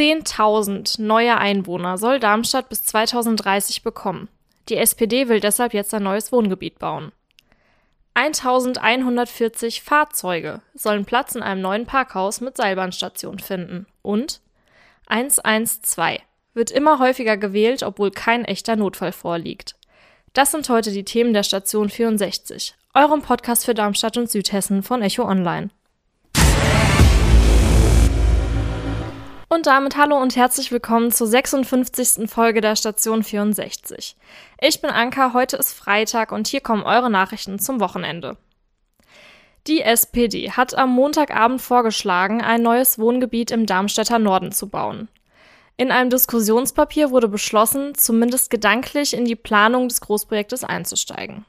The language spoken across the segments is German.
10.000 neue Einwohner soll Darmstadt bis 2030 bekommen. Die SPD will deshalb jetzt ein neues Wohngebiet bauen. 1140 Fahrzeuge sollen Platz in einem neuen Parkhaus mit Seilbahnstation finden. Und 112 wird immer häufiger gewählt, obwohl kein echter Notfall vorliegt. Das sind heute die Themen der Station 64, eurem Podcast für Darmstadt und Südhessen von Echo Online. Und damit hallo und herzlich willkommen zur 56. Folge der Station 64. Ich bin Anka, heute ist Freitag und hier kommen eure Nachrichten zum Wochenende. Die SPD hat am Montagabend vorgeschlagen, ein neues Wohngebiet im Darmstädter Norden zu bauen. In einem Diskussionspapier wurde beschlossen, zumindest gedanklich in die Planung des Großprojektes einzusteigen.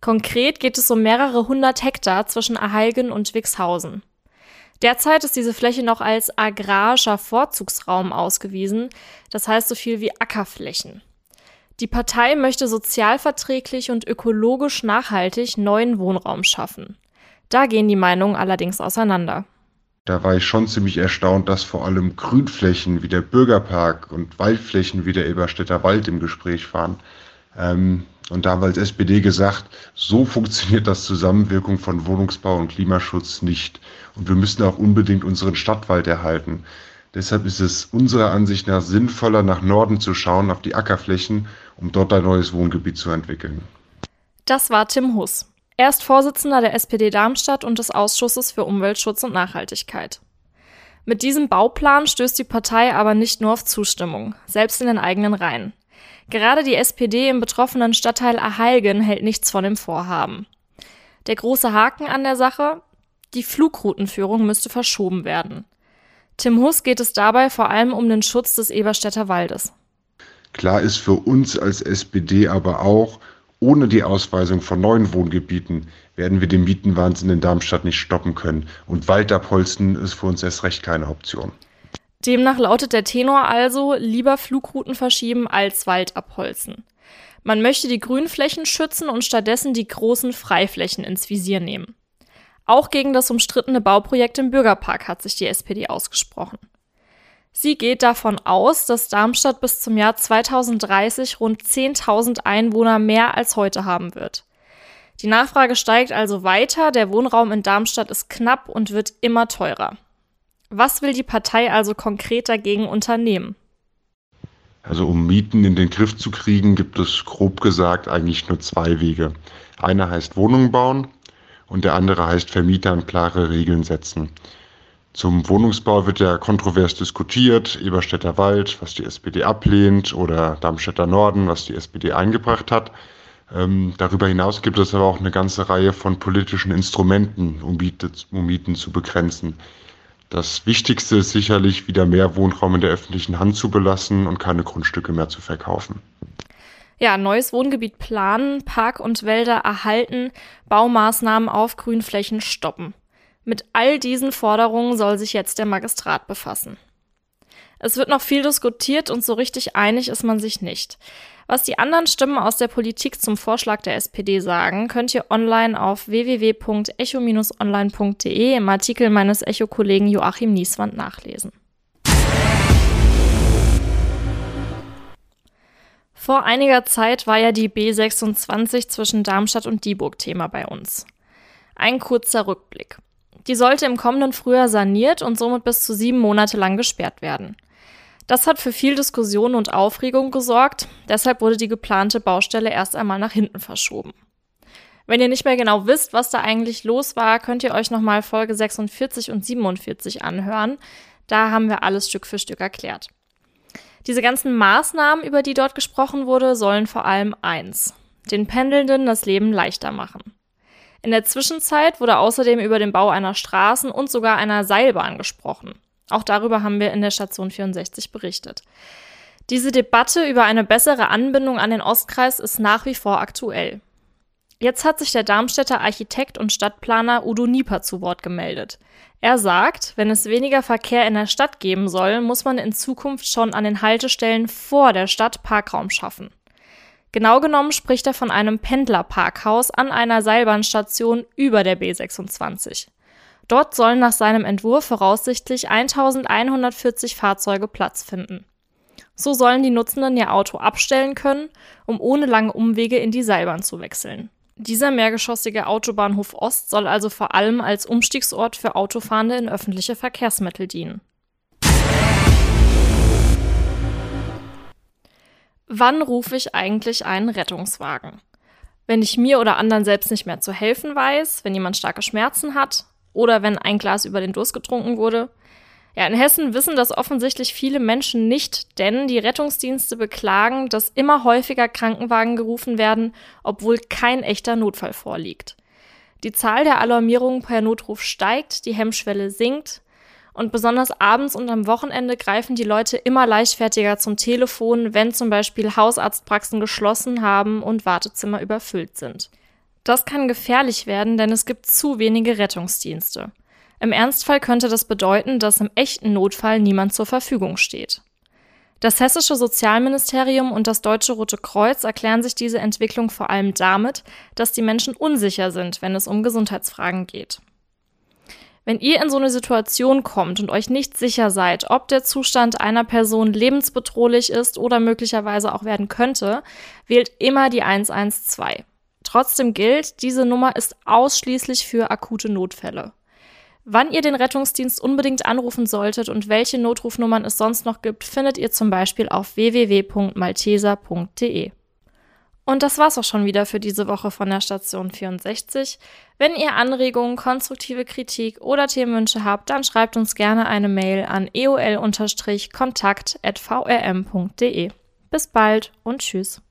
Konkret geht es um mehrere hundert Hektar zwischen Aheilgen und Wixhausen. Derzeit ist diese Fläche noch als agrarischer Vorzugsraum ausgewiesen, das heißt so viel wie Ackerflächen. Die Partei möchte sozialverträglich und ökologisch nachhaltig neuen Wohnraum schaffen. Da gehen die Meinungen allerdings auseinander. Da war ich schon ziemlich erstaunt, dass vor allem Grünflächen wie der Bürgerpark und Waldflächen wie der Eberstädter Wald im Gespräch waren. Ähm, und da als SPD gesagt, so funktioniert das Zusammenwirkung von Wohnungsbau und Klimaschutz nicht. Und wir müssen auch unbedingt unseren Stadtwald erhalten. Deshalb ist es unserer Ansicht nach sinnvoller, nach Norden zu schauen, auf die Ackerflächen, um dort ein neues Wohngebiet zu entwickeln. Das war Tim Huss. Er ist Vorsitzender der SPD Darmstadt und des Ausschusses für Umweltschutz und Nachhaltigkeit. Mit diesem Bauplan stößt die Partei aber nicht nur auf Zustimmung, selbst in den eigenen Reihen. Gerade die SPD im betroffenen Stadtteil Aheilgen hält nichts von dem Vorhaben. Der große Haken an der Sache? Die Flugroutenführung müsste verschoben werden. Tim Huss geht es dabei vor allem um den Schutz des Eberstädter Waldes. Klar ist für uns als SPD aber auch, ohne die Ausweisung von neuen Wohngebieten werden wir den Mietenwahnsinn in Darmstadt nicht stoppen können. Und Wald abholzen ist für uns erst recht keine Option. Demnach lautet der Tenor also, lieber Flugrouten verschieben als Wald abholzen. Man möchte die Grünflächen schützen und stattdessen die großen Freiflächen ins Visier nehmen. Auch gegen das umstrittene Bauprojekt im Bürgerpark hat sich die SPD ausgesprochen. Sie geht davon aus, dass Darmstadt bis zum Jahr 2030 rund 10.000 Einwohner mehr als heute haben wird. Die Nachfrage steigt also weiter, der Wohnraum in Darmstadt ist knapp und wird immer teurer. Was will die Partei also konkret dagegen unternehmen? Also um Mieten in den Griff zu kriegen, gibt es grob gesagt eigentlich nur zwei Wege. Einer heißt Wohnungen bauen und der andere heißt Vermietern klare Regeln setzen. Zum Wohnungsbau wird ja kontrovers diskutiert, Eberstädter Wald, was die SPD ablehnt, oder Darmstädter Norden, was die SPD eingebracht hat. Ähm, darüber hinaus gibt es aber auch eine ganze Reihe von politischen Instrumenten, um, Miete, um Mieten zu begrenzen. Das Wichtigste ist sicherlich, wieder mehr Wohnraum in der öffentlichen Hand zu belassen und keine Grundstücke mehr zu verkaufen. Ja, neues Wohngebiet planen, Park und Wälder erhalten, Baumaßnahmen auf Grünflächen stoppen. Mit all diesen Forderungen soll sich jetzt der Magistrat befassen. Es wird noch viel diskutiert und so richtig einig ist man sich nicht. Was die anderen Stimmen aus der Politik zum Vorschlag der SPD sagen, könnt ihr online auf www.echo-online.de im Artikel meines Echo-Kollegen Joachim Nieswand nachlesen. Vor einiger Zeit war ja die B26 zwischen Darmstadt und Dieburg Thema bei uns. Ein kurzer Rückblick. Die sollte im kommenden Frühjahr saniert und somit bis zu sieben Monate lang gesperrt werden. Das hat für viel Diskussion und Aufregung gesorgt, deshalb wurde die geplante Baustelle erst einmal nach hinten verschoben. Wenn ihr nicht mehr genau wisst, was da eigentlich los war, könnt ihr euch nochmal Folge 46 und 47 anhören. Da haben wir alles Stück für Stück erklärt. Diese ganzen Maßnahmen, über die dort gesprochen wurde, sollen vor allem eins, den Pendelnden das Leben leichter machen. In der Zwischenzeit wurde außerdem über den Bau einer Straßen- und sogar einer Seilbahn gesprochen. Auch darüber haben wir in der Station 64 berichtet. Diese Debatte über eine bessere Anbindung an den Ostkreis ist nach wie vor aktuell. Jetzt hat sich der Darmstädter Architekt und Stadtplaner Udo Nieper zu Wort gemeldet. Er sagt, wenn es weniger Verkehr in der Stadt geben soll, muss man in Zukunft schon an den Haltestellen vor der Stadt Parkraum schaffen. Genau genommen spricht er von einem Pendlerparkhaus an einer Seilbahnstation über der B26. Dort sollen nach seinem Entwurf voraussichtlich 1140 Fahrzeuge Platz finden. So sollen die Nutzenden ihr Auto abstellen können, um ohne lange Umwege in die Seilbahn zu wechseln. Dieser mehrgeschossige Autobahnhof Ost soll also vor allem als Umstiegsort für Autofahrende in öffentliche Verkehrsmittel dienen. Wann rufe ich eigentlich einen Rettungswagen? Wenn ich mir oder anderen selbst nicht mehr zu helfen weiß, wenn jemand starke Schmerzen hat oder wenn ein Glas über den Durst getrunken wurde. Ja, in Hessen wissen das offensichtlich viele Menschen nicht, denn die Rettungsdienste beklagen, dass immer häufiger Krankenwagen gerufen werden, obwohl kein echter Notfall vorliegt. Die Zahl der Alarmierungen per Notruf steigt, die Hemmschwelle sinkt, und besonders abends und am Wochenende greifen die Leute immer leichtfertiger zum Telefon, wenn zum Beispiel Hausarztpraxen geschlossen haben und Wartezimmer überfüllt sind. Das kann gefährlich werden, denn es gibt zu wenige Rettungsdienste. Im Ernstfall könnte das bedeuten, dass im echten Notfall niemand zur Verfügung steht. Das hessische Sozialministerium und das Deutsche Rote Kreuz erklären sich diese Entwicklung vor allem damit, dass die Menschen unsicher sind, wenn es um Gesundheitsfragen geht. Wenn ihr in so eine Situation kommt und euch nicht sicher seid, ob der Zustand einer Person lebensbedrohlich ist oder möglicherweise auch werden könnte, wählt immer die 112. Trotzdem gilt, diese Nummer ist ausschließlich für akute Notfälle. Wann ihr den Rettungsdienst unbedingt anrufen solltet und welche Notrufnummern es sonst noch gibt, findet ihr zum Beispiel auf www.malteser.de. Und das war's auch schon wieder für diese Woche von der Station 64. Wenn ihr Anregungen, konstruktive Kritik oder Themenwünsche habt, dann schreibt uns gerne eine Mail an eol-kontakt.vrm.de. Bis bald und tschüss.